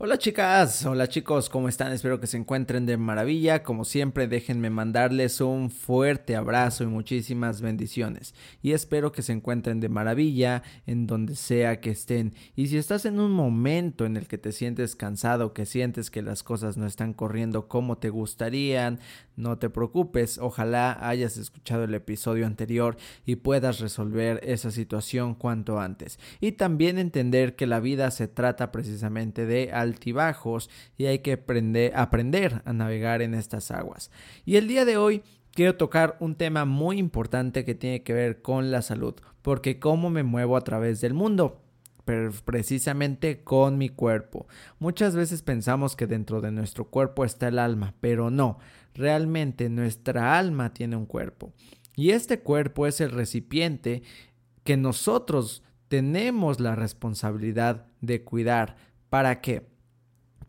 Hola chicas, hola chicos, ¿cómo están? Espero que se encuentren de maravilla. Como siempre, déjenme mandarles un fuerte abrazo y muchísimas bendiciones. Y espero que se encuentren de maravilla en donde sea que estén. Y si estás en un momento en el que te sientes cansado, que sientes que las cosas no están corriendo como te gustarían, no te preocupes. Ojalá hayas escuchado el episodio anterior y puedas resolver esa situación cuanto antes. Y también entender que la vida se trata precisamente de altibajos y hay que aprender, aprender a navegar en estas aguas. Y el día de hoy quiero tocar un tema muy importante que tiene que ver con la salud, porque cómo me muevo a través del mundo precisamente con mi cuerpo. Muchas veces pensamos que dentro de nuestro cuerpo está el alma, pero no, realmente nuestra alma tiene un cuerpo. Y este cuerpo es el recipiente que nosotros tenemos la responsabilidad de cuidar. ¿Para qué?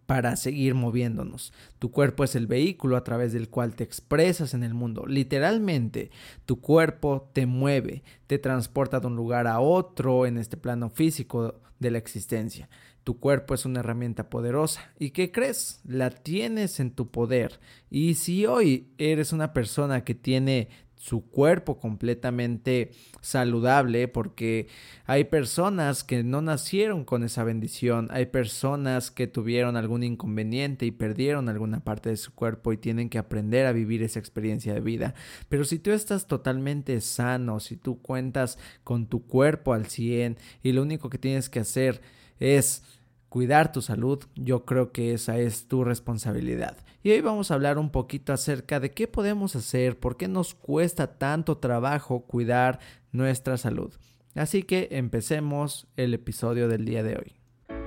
para seguir moviéndonos. Tu cuerpo es el vehículo a través del cual te expresas en el mundo. Literalmente, tu cuerpo te mueve, te transporta de un lugar a otro en este plano físico de la existencia. Tu cuerpo es una herramienta poderosa. ¿Y qué crees? La tienes en tu poder. Y si hoy eres una persona que tiene su cuerpo completamente saludable porque hay personas que no nacieron con esa bendición, hay personas que tuvieron algún inconveniente y perdieron alguna parte de su cuerpo y tienen que aprender a vivir esa experiencia de vida. Pero si tú estás totalmente sano, si tú cuentas con tu cuerpo al 100 y lo único que tienes que hacer es cuidar tu salud, yo creo que esa es tu responsabilidad. Y hoy vamos a hablar un poquito acerca de qué podemos hacer, por qué nos cuesta tanto trabajo cuidar nuestra salud. Así que empecemos el episodio del día de hoy.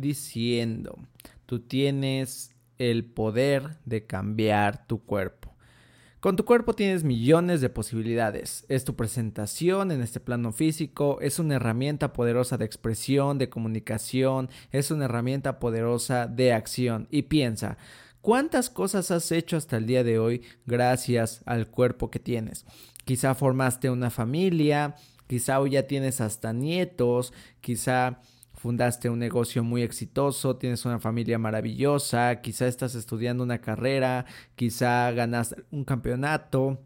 diciendo, tú tienes el poder de cambiar tu cuerpo. Con tu cuerpo tienes millones de posibilidades. Es tu presentación en este plano físico, es una herramienta poderosa de expresión, de comunicación, es una herramienta poderosa de acción. Y piensa, ¿cuántas cosas has hecho hasta el día de hoy gracias al cuerpo que tienes? Quizá formaste una familia, quizá hoy ya tienes hasta nietos, quizá fundaste un negocio muy exitoso, tienes una familia maravillosa, quizá estás estudiando una carrera, quizá ganaste un campeonato,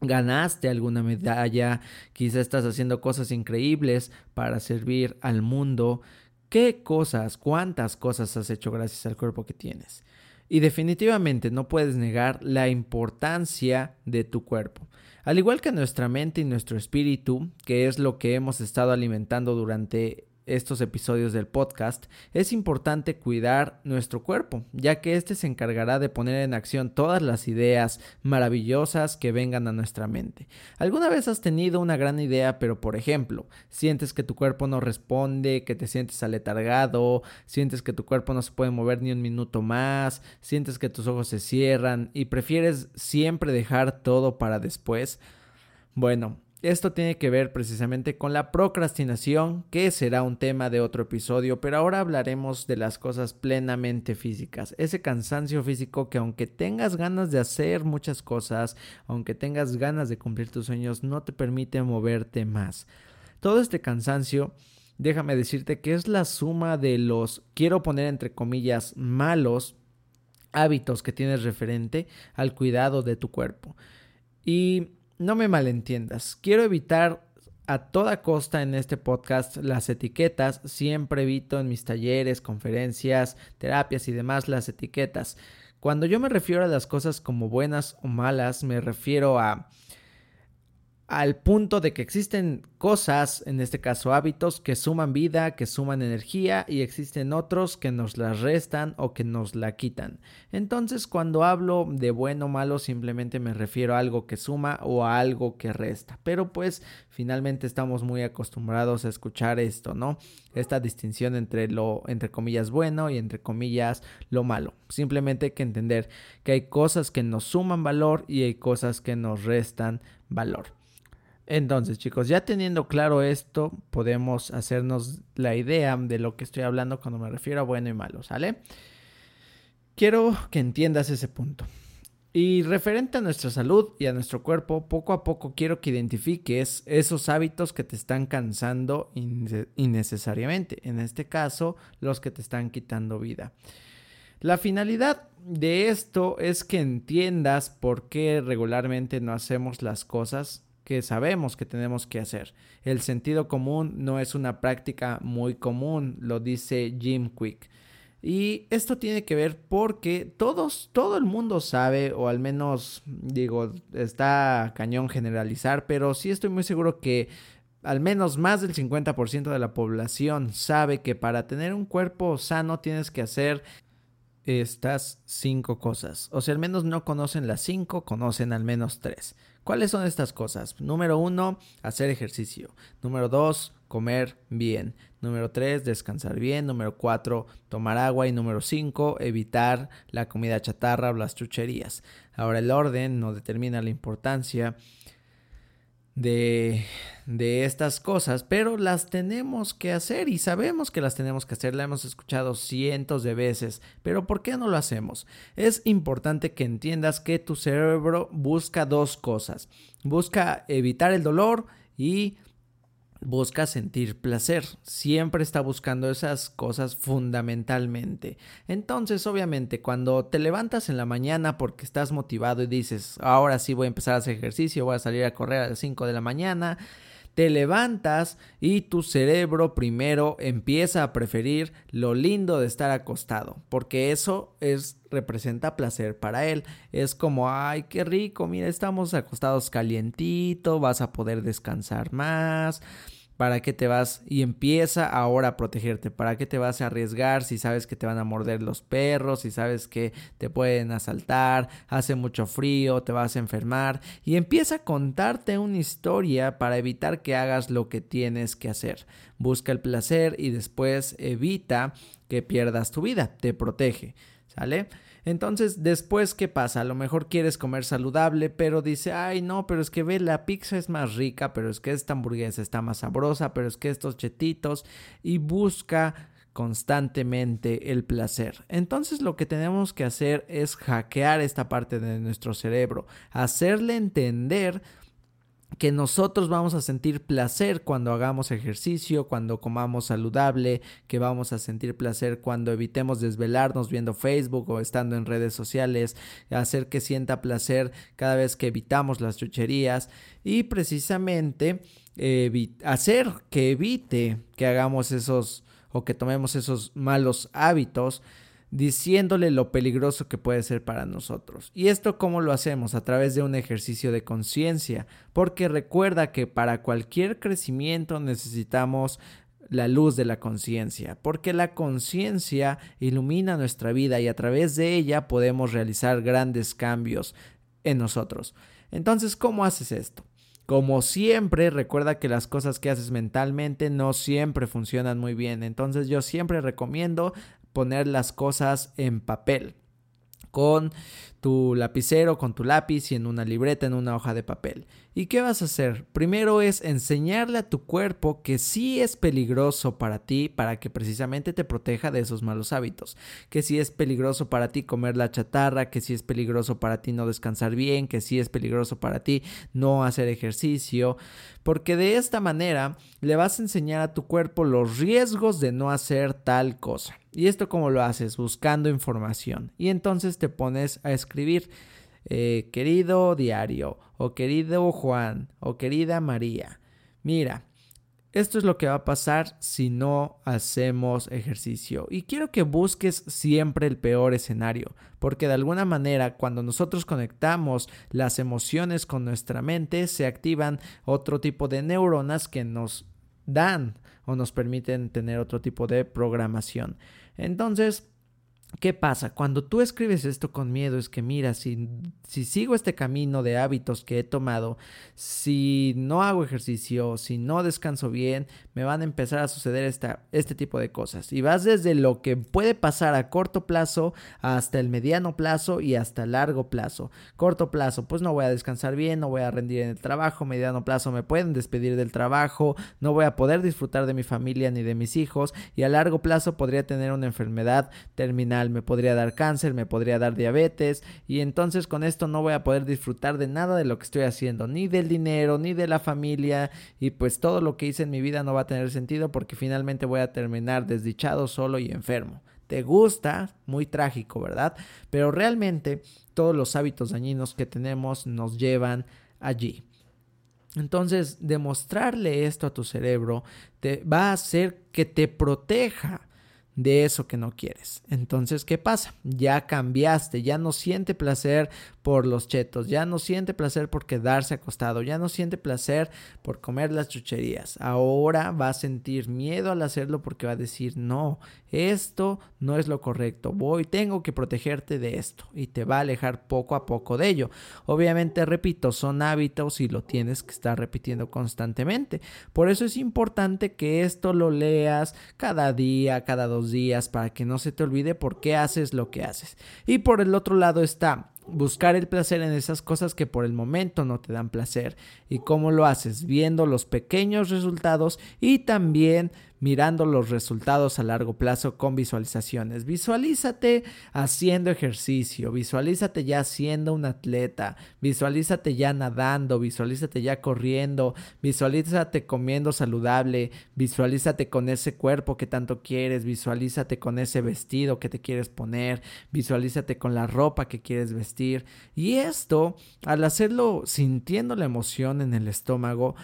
ganaste alguna medalla, quizá estás haciendo cosas increíbles para servir al mundo. ¿Qué cosas, cuántas cosas has hecho gracias al cuerpo que tienes? Y definitivamente no puedes negar la importancia de tu cuerpo. Al igual que nuestra mente y nuestro espíritu, que es lo que hemos estado alimentando durante estos episodios del podcast, es importante cuidar nuestro cuerpo, ya que éste se encargará de poner en acción todas las ideas maravillosas que vengan a nuestra mente. ¿Alguna vez has tenido una gran idea, pero por ejemplo, sientes que tu cuerpo no responde, que te sientes aletargado, sientes que tu cuerpo no se puede mover ni un minuto más, sientes que tus ojos se cierran y prefieres siempre dejar todo para después? Bueno, esto tiene que ver precisamente con la procrastinación, que será un tema de otro episodio, pero ahora hablaremos de las cosas plenamente físicas. Ese cansancio físico que aunque tengas ganas de hacer muchas cosas, aunque tengas ganas de cumplir tus sueños, no te permite moverte más. Todo este cansancio, déjame decirte que es la suma de los, quiero poner entre comillas, malos hábitos que tienes referente al cuidado de tu cuerpo. Y no me malentiendas, quiero evitar a toda costa en este podcast las etiquetas, siempre evito en mis talleres, conferencias, terapias y demás las etiquetas. Cuando yo me refiero a las cosas como buenas o malas, me refiero a al punto de que existen cosas, en este caso hábitos, que suman vida, que suman energía y existen otros que nos las restan o que nos la quitan. Entonces cuando hablo de bueno o malo simplemente me refiero a algo que suma o a algo que resta. Pero pues finalmente estamos muy acostumbrados a escuchar esto, ¿no? Esta distinción entre lo entre comillas bueno y entre comillas lo malo. Simplemente hay que entender que hay cosas que nos suman valor y hay cosas que nos restan valor. Entonces, chicos, ya teniendo claro esto, podemos hacernos la idea de lo que estoy hablando cuando me refiero a bueno y malo, ¿sale? Quiero que entiendas ese punto. Y referente a nuestra salud y a nuestro cuerpo, poco a poco quiero que identifiques esos hábitos que te están cansando innecesariamente. En este caso, los que te están quitando vida. La finalidad de esto es que entiendas por qué regularmente no hacemos las cosas que sabemos que tenemos que hacer. El sentido común no es una práctica muy común, lo dice Jim Quick. Y esto tiene que ver porque todos, todo el mundo sabe, o al menos digo, está cañón generalizar, pero sí estoy muy seguro que al menos más del 50% de la población sabe que para tener un cuerpo sano tienes que hacer estas cinco cosas. O sea, al menos no conocen las cinco, conocen al menos tres. ¿Cuáles son estas cosas? Número uno, hacer ejercicio. Número dos, comer bien. Número tres, descansar bien. Número cuatro, tomar agua. Y número cinco, evitar la comida chatarra o las chucherías. Ahora el orden no determina la importancia de, de estas cosas, pero las tenemos que hacer y sabemos que las tenemos que hacer, la hemos escuchado cientos de veces, pero ¿por qué no lo hacemos? Es importante que entiendas que tu cerebro busca dos cosas, busca evitar el dolor y busca sentir placer, siempre está buscando esas cosas fundamentalmente. Entonces, obviamente, cuando te levantas en la mañana porque estás motivado y dices, ahora sí voy a empezar a hacer ejercicio, voy a salir a correr a las 5 de la mañana, te levantas y tu cerebro primero empieza a preferir lo lindo de estar acostado, porque eso es representa placer para él. Es como, ay, qué rico, mira, estamos acostados calientito, vas a poder descansar más. ¿Para qué te vas? Y empieza ahora a protegerte. ¿Para qué te vas a arriesgar si sabes que te van a morder los perros, si sabes que te pueden asaltar, hace mucho frío, te vas a enfermar? Y empieza a contarte una historia para evitar que hagas lo que tienes que hacer. Busca el placer y después evita que pierdas tu vida. Te protege. ¿Sale? Entonces, después, ¿qué pasa? A lo mejor quieres comer saludable, pero dice, ay, no, pero es que ve, la pizza es más rica, pero es que esta hamburguesa está más sabrosa, pero es que estos chetitos, y busca constantemente el placer. Entonces lo que tenemos que hacer es hackear esta parte de nuestro cerebro, hacerle entender que nosotros vamos a sentir placer cuando hagamos ejercicio, cuando comamos saludable, que vamos a sentir placer cuando evitemos desvelarnos viendo Facebook o estando en redes sociales, hacer que sienta placer cada vez que evitamos las chucherías y precisamente hacer que evite que hagamos esos o que tomemos esos malos hábitos diciéndole lo peligroso que puede ser para nosotros. ¿Y esto cómo lo hacemos? A través de un ejercicio de conciencia, porque recuerda que para cualquier crecimiento necesitamos la luz de la conciencia, porque la conciencia ilumina nuestra vida y a través de ella podemos realizar grandes cambios en nosotros. Entonces, ¿cómo haces esto? Como siempre, recuerda que las cosas que haces mentalmente no siempre funcionan muy bien. Entonces yo siempre recomiendo poner las cosas en papel. con tu lapicero, con tu lápiz y en una libreta, en una hoja de papel. ¿Y qué vas a hacer? Primero es enseñarle a tu cuerpo que sí es peligroso para ti, para que precisamente te proteja de esos malos hábitos. Que sí es peligroso para ti comer la chatarra, que sí es peligroso para ti no descansar bien, que sí es peligroso para ti no hacer ejercicio. Porque de esta manera le vas a enseñar a tu cuerpo los riesgos de no hacer tal cosa. ¿Y esto cómo lo haces? Buscando información. Y entonces te pones a escribir. Eh, querido diario, o querido Juan, o querida María, mira, esto es lo que va a pasar si no hacemos ejercicio. Y quiero que busques siempre el peor escenario, porque de alguna manera cuando nosotros conectamos las emociones con nuestra mente, se activan otro tipo de neuronas que nos dan o nos permiten tener otro tipo de programación. Entonces, ¿Qué pasa? Cuando tú escribes esto con miedo es que mira, si, si, sigo este camino de hábitos que he tomado, si no hago ejercicio, si no descanso bien, me van a empezar a suceder esta, este tipo de cosas. Y vas desde lo que puede pasar a corto plazo hasta el mediano plazo y hasta largo plazo. Corto plazo, pues no voy a descansar bien, no voy a rendir en el trabajo. Mediano plazo, me pueden despedir del trabajo, no voy a poder disfrutar de mi familia ni de mis hijos. Y a largo plazo podría tener una enfermedad terminal me podría dar cáncer, me podría dar diabetes y entonces con esto no voy a poder disfrutar de nada de lo que estoy haciendo, ni del dinero, ni de la familia y pues todo lo que hice en mi vida no va a tener sentido porque finalmente voy a terminar desdichado, solo y enfermo. Te gusta, muy trágico, ¿verdad? Pero realmente todos los hábitos dañinos que tenemos nos llevan allí. Entonces, demostrarle esto a tu cerebro te va a hacer que te proteja de eso que no quieres. Entonces, ¿qué pasa? Ya cambiaste, ya no siente placer por los chetos, ya no siente placer por quedarse acostado, ya no siente placer por comer las chucherías. Ahora va a sentir miedo al hacerlo porque va a decir, no, esto no es lo correcto, voy, tengo que protegerte de esto y te va a alejar poco a poco de ello. Obviamente, repito, son hábitos y lo tienes que estar repitiendo constantemente. Por eso es importante que esto lo leas cada día, cada dos días, para que no se te olvide por qué haces lo que haces. Y por el otro lado está buscar el placer en esas cosas que por el momento no te dan placer. ¿Y cómo lo haces? Viendo los pequeños resultados y también mirando los resultados a largo plazo con visualizaciones. Visualízate haciendo ejercicio, visualízate ya siendo un atleta, visualízate ya nadando, visualízate ya corriendo, visualízate comiendo saludable, visualízate con ese cuerpo que tanto quieres, visualízate con ese vestido que te quieres poner, visualízate con la ropa que quieres vestir. Y esto, al hacerlo sintiendo la emoción en el estómago,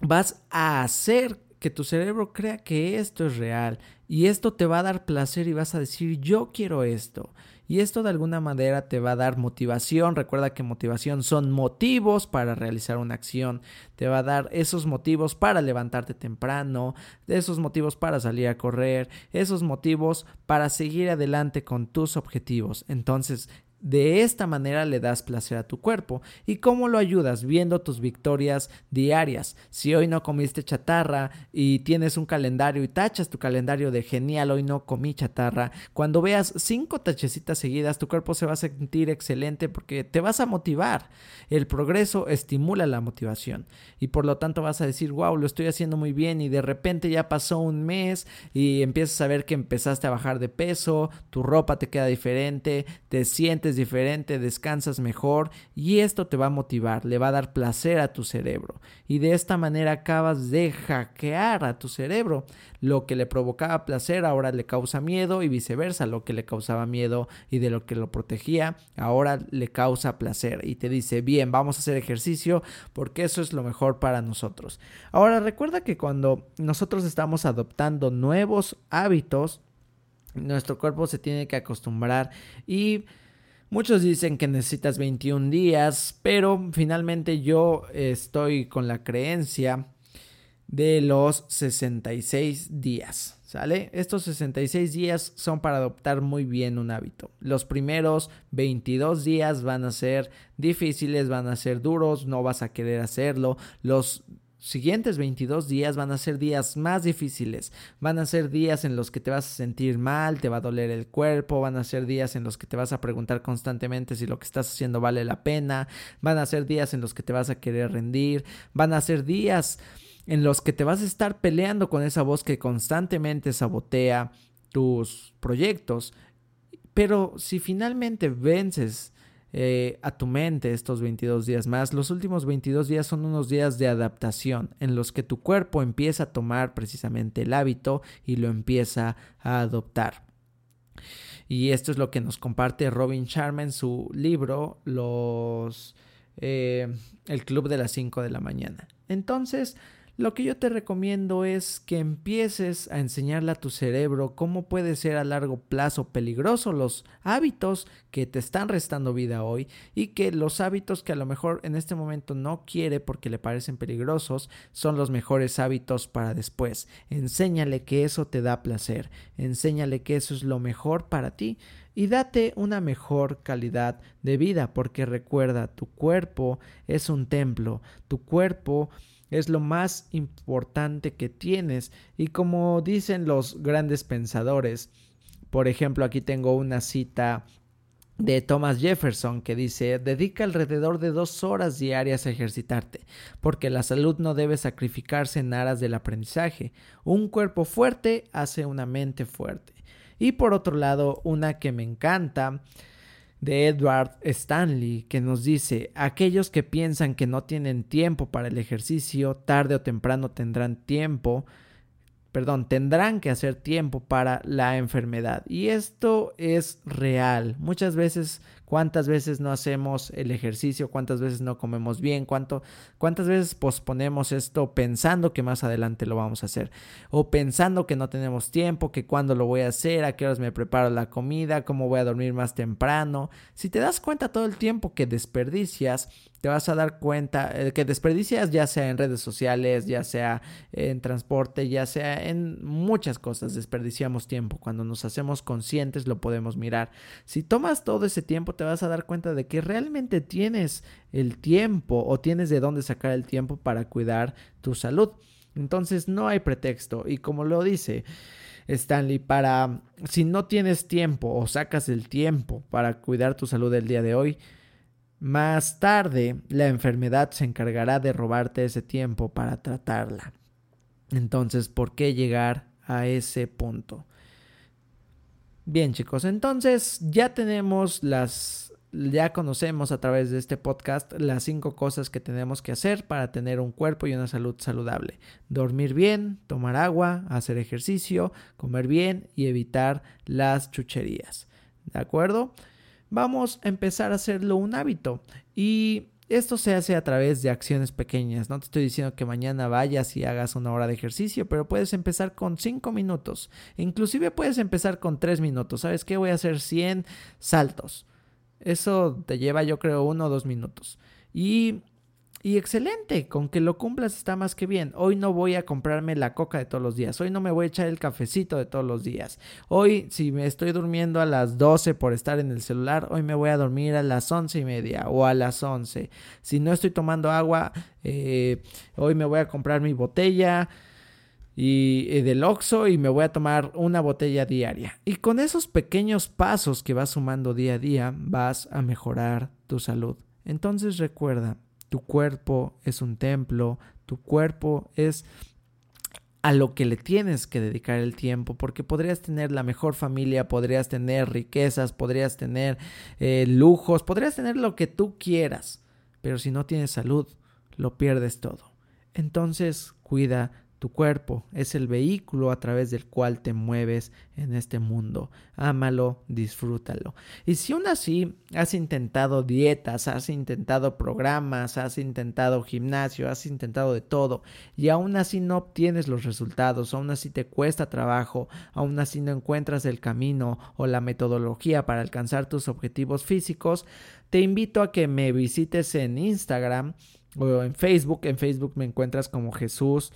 vas a hacer que tu cerebro crea que esto es real y esto te va a dar placer y vas a decir yo quiero esto. Y esto de alguna manera te va a dar motivación. Recuerda que motivación son motivos para realizar una acción. Te va a dar esos motivos para levantarte temprano, esos motivos para salir a correr, esos motivos para seguir adelante con tus objetivos. Entonces, de esta manera le das placer a tu cuerpo. ¿Y cómo lo ayudas? Viendo tus victorias diarias. Si hoy no comiste chatarra y tienes un calendario y tachas tu calendario de genial, hoy no comí chatarra, cuando veas cinco tachecitas seguidas, tu cuerpo se va a sentir excelente porque te vas a motivar. El progreso estimula la motivación y por lo tanto vas a decir, wow, lo estoy haciendo muy bien y de repente ya pasó un mes y empiezas a ver que empezaste a bajar de peso, tu ropa te queda diferente, te sientes diferente, descansas mejor y esto te va a motivar, le va a dar placer a tu cerebro. Y de esta manera acabas de hackear a tu cerebro. Lo que le provocaba placer ahora le causa miedo y viceversa, lo que le causaba miedo y de lo que lo protegía ahora le causa placer y te dice, bien, vamos a hacer ejercicio porque eso es lo mejor para nosotros. Ahora recuerda que cuando nosotros estamos adoptando nuevos hábitos, nuestro cuerpo se tiene que acostumbrar y Muchos dicen que necesitas 21 días, pero finalmente yo estoy con la creencia de los 66 días. ¿Sale? Estos 66 días son para adoptar muy bien un hábito. Los primeros 22 días van a ser difíciles, van a ser duros, no vas a querer hacerlo. Los siguientes 22 días van a ser días más difíciles, van a ser días en los que te vas a sentir mal, te va a doler el cuerpo, van a ser días en los que te vas a preguntar constantemente si lo que estás haciendo vale la pena, van a ser días en los que te vas a querer rendir, van a ser días en los que te vas a estar peleando con esa voz que constantemente sabotea tus proyectos. Pero si finalmente vences eh, a tu mente estos 22 días más. Los últimos 22 días son unos días de adaptación en los que tu cuerpo empieza a tomar precisamente el hábito y lo empieza a adoptar. Y esto es lo que nos comparte Robin Sharma en su libro Los eh, El Club de las 5 de la mañana. Entonces, lo que yo te recomiendo es que empieces a enseñarle a tu cerebro cómo puede ser a largo plazo peligroso los hábitos que te están restando vida hoy y que los hábitos que a lo mejor en este momento no quiere porque le parecen peligrosos son los mejores hábitos para después. Enséñale que eso te da placer, enséñale que eso es lo mejor para ti y date una mejor calidad de vida porque recuerda, tu cuerpo es un templo, tu cuerpo es lo más importante que tienes y como dicen los grandes pensadores, por ejemplo aquí tengo una cita de Thomas Jefferson que dice dedica alrededor de dos horas diarias a ejercitarte, porque la salud no debe sacrificarse en aras del aprendizaje. Un cuerpo fuerte hace una mente fuerte. Y por otro lado, una que me encanta de Edward Stanley que nos dice, aquellos que piensan que no tienen tiempo para el ejercicio, tarde o temprano tendrán tiempo, perdón, tendrán que hacer tiempo para la enfermedad. Y esto es real. Muchas veces cuántas veces no hacemos el ejercicio, cuántas veces no comemos bien, cuánto, cuántas veces posponemos esto pensando que más adelante lo vamos a hacer o pensando que no tenemos tiempo, que cuándo lo voy a hacer, a qué horas me preparo la comida, cómo voy a dormir más temprano. Si te das cuenta todo el tiempo que desperdicias, te vas a dar cuenta que desperdicias ya sea en redes sociales, ya sea en transporte, ya sea en muchas cosas, desperdiciamos tiempo. Cuando nos hacemos conscientes lo podemos mirar. Si tomas todo ese tiempo, te vas a dar cuenta de que realmente tienes el tiempo o tienes de dónde sacar el tiempo para cuidar tu salud. Entonces no hay pretexto y como lo dice Stanley, para si no tienes tiempo o sacas el tiempo para cuidar tu salud el día de hoy, más tarde la enfermedad se encargará de robarte ese tiempo para tratarla. Entonces, ¿por qué llegar a ese punto? Bien chicos, entonces ya tenemos las, ya conocemos a través de este podcast las cinco cosas que tenemos que hacer para tener un cuerpo y una salud saludable. Dormir bien, tomar agua, hacer ejercicio, comer bien y evitar las chucherías. ¿De acuerdo? Vamos a empezar a hacerlo un hábito y esto se hace a través de acciones pequeñas. No te estoy diciendo que mañana vayas y hagas una hora de ejercicio, pero puedes empezar con 5 minutos. Inclusive puedes empezar con 3 minutos. ¿Sabes qué? Voy a hacer 100 saltos. Eso te lleva yo creo uno o dos minutos. Y y excelente, con que lo cumplas está más que bien. Hoy no voy a comprarme la coca de todos los días. Hoy no me voy a echar el cafecito de todos los días. Hoy, si me estoy durmiendo a las 12 por estar en el celular, hoy me voy a dormir a las once y media o a las 11. Si no estoy tomando agua, eh, hoy me voy a comprar mi botella y, eh, del Oxxo y me voy a tomar una botella diaria. Y con esos pequeños pasos que vas sumando día a día, vas a mejorar tu salud. Entonces recuerda, tu cuerpo es un templo, tu cuerpo es a lo que le tienes que dedicar el tiempo, porque podrías tener la mejor familia, podrías tener riquezas, podrías tener eh, lujos, podrías tener lo que tú quieras, pero si no tienes salud, lo pierdes todo. Entonces, cuida tu cuerpo es el vehículo a través del cual te mueves en este mundo. Ámalo, disfrútalo. Y si aún así has intentado dietas, has intentado programas, has intentado gimnasio, has intentado de todo y aún así no obtienes los resultados, aún así te cuesta trabajo, aún así no encuentras el camino o la metodología para alcanzar tus objetivos físicos, te invito a que me visites en Instagram o en Facebook. En Facebook me encuentras como Jesús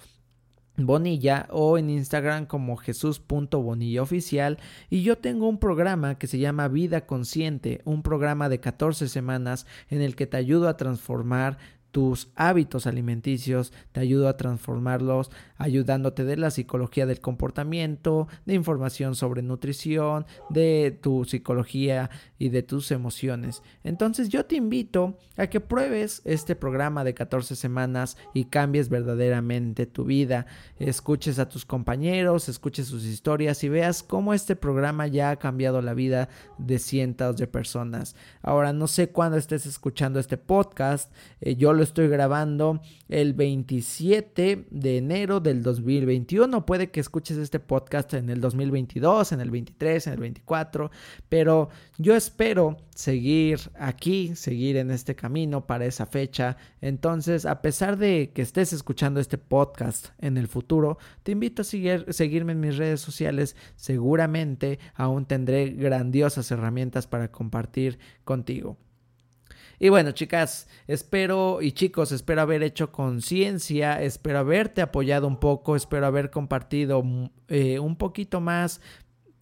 Bonilla o en Instagram como Jesús.bonilla oficial. Y yo tengo un programa que se llama Vida Consciente, un programa de 14 semanas en el que te ayudo a transformar tus hábitos alimenticios, te ayudo a transformarlos, ayudándote de la psicología del comportamiento, de información sobre nutrición, de tu psicología y de tus emociones. Entonces yo te invito a que pruebes este programa de 14 semanas y cambies verdaderamente tu vida. Escuches a tus compañeros, escuches sus historias y veas cómo este programa ya ha cambiado la vida de cientos de personas. Ahora no sé cuándo estés escuchando este podcast, eh, yo estoy grabando el 27 de enero del 2021. Puede que escuches este podcast en el 2022, en el 23, en el 24, pero yo espero seguir aquí, seguir en este camino para esa fecha. Entonces, a pesar de que estés escuchando este podcast en el futuro, te invito a seguir, seguirme en mis redes sociales. Seguramente aún tendré grandiosas herramientas para compartir contigo. Y bueno, chicas, espero y chicos, espero haber hecho conciencia, espero haberte apoyado un poco, espero haber compartido eh, un poquito más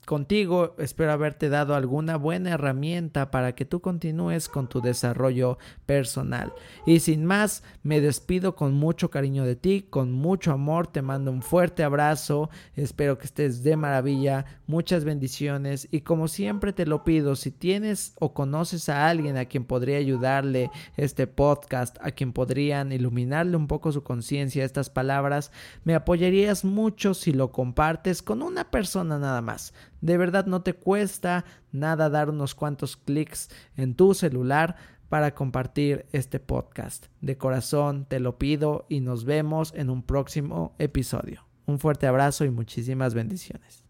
contigo. Espero haberte dado alguna buena herramienta para que tú continúes con tu desarrollo personal. Y sin más, me despido con mucho cariño de ti, con mucho amor. Te mando un fuerte abrazo. Espero que estés de maravilla. Muchas bendiciones. Y como siempre te lo pido, si tienes o conoces a alguien a quien podría ayudarle este podcast, a quien podrían iluminarle un poco su conciencia estas palabras, me apoyarías mucho si lo compartes con una persona nada más de verdad no te cuesta nada dar unos cuantos clics en tu celular para compartir este podcast. De corazón te lo pido y nos vemos en un próximo episodio. Un fuerte abrazo y muchísimas bendiciones.